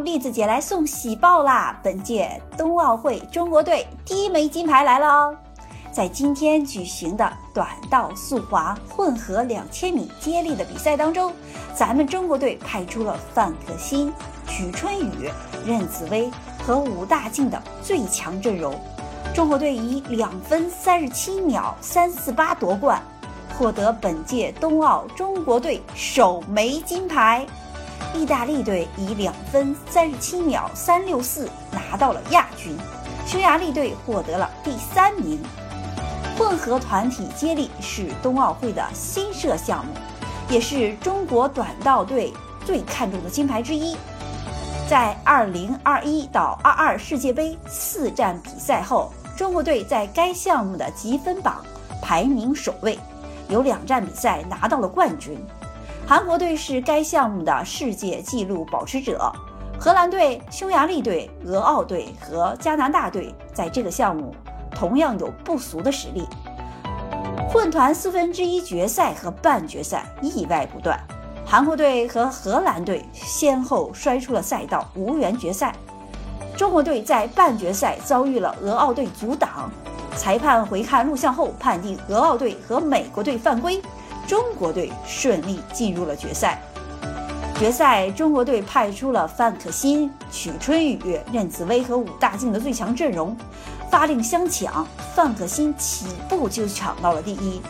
栗子姐来送喜报啦！本届冬奥会中国队第一枚金牌来了哦！在今天举行的短道速滑混合两千米接力的比赛当中，咱们中国队派出了范可新、曲春雨、任子威和武大靖的最强阵容，中国队以两分三十七秒三四八夺冠，获得本届冬奥中国队首枚金牌。意大利队以两分三十七秒三六四拿到了亚军，匈牙利队获得了第三名。混合团体接力是冬奥会的新设项目，也是中国短道队最看重的金牌之一。在二零二一到二二世界杯四站比赛后，中国队在该项目的积分榜排名首位，有两站比赛拿到了冠军。韩国队是该项目的世界纪录保持者，荷兰队、匈牙利队、俄奥队和加拿大队在这个项目同样有不俗的实力。混团四分之一决赛和半决赛意外不断，韩国队和荷兰队先后摔出了赛道，无缘决赛。中国队在半决赛遭遇了俄奥队阻挡，裁判回看录像后判定俄奥队和美国队犯规。中国队顺利进入了决赛。决赛，中国队派出了范可新、曲春雨、任子威和武大靖的最强阵容，发令相抢。范可新起步就抢到了第一，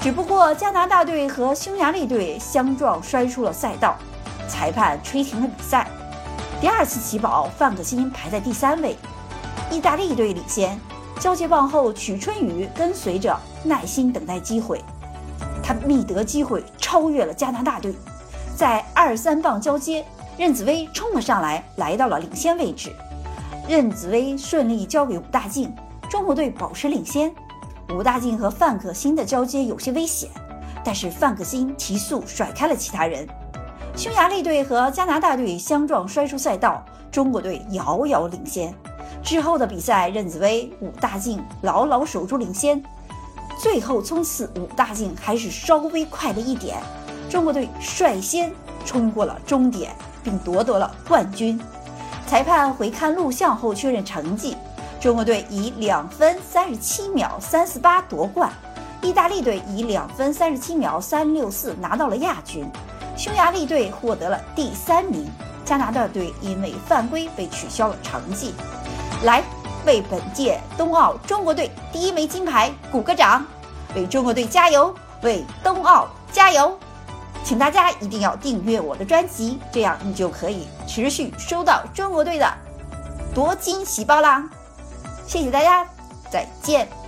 只不过加拿大队和匈牙利队相撞摔出了赛道，裁判吹停了比赛。第二次起跑，范可新排在第三位，意大利队领先。交接棒后，曲春雨跟随着，耐心等待机会。他觅得机会，超越了加拿大队，在二三棒交接，任子威冲了上来，来到了领先位置。任子威顺利交给武大靖，中国队保持领先。武大靖和范可新的交接有些危险，但是范可新提速甩开了其他人。匈牙利队和加拿大队相撞摔出赛道，中国队遥遥领先。之后的比赛，任子威、武大靖牢牢守住领先。最后冲刺，五大靖还是稍微快了一点，中国队率先冲过了终点，并夺得了冠军。裁判回看录像后确认成绩，中国队以两分三十七秒三四八夺冠，意大利队以两分三十七秒三六四拿到了亚军，匈牙利队获得了第三名，加拿大队因为犯规被取消了成绩。来。为本届冬奥中国队第一枚金牌鼓个掌，为中国队加油，为冬奥加油！请大家一定要订阅我的专辑，这样你就可以持续收到中国队的夺金喜报啦！谢谢大家，再见。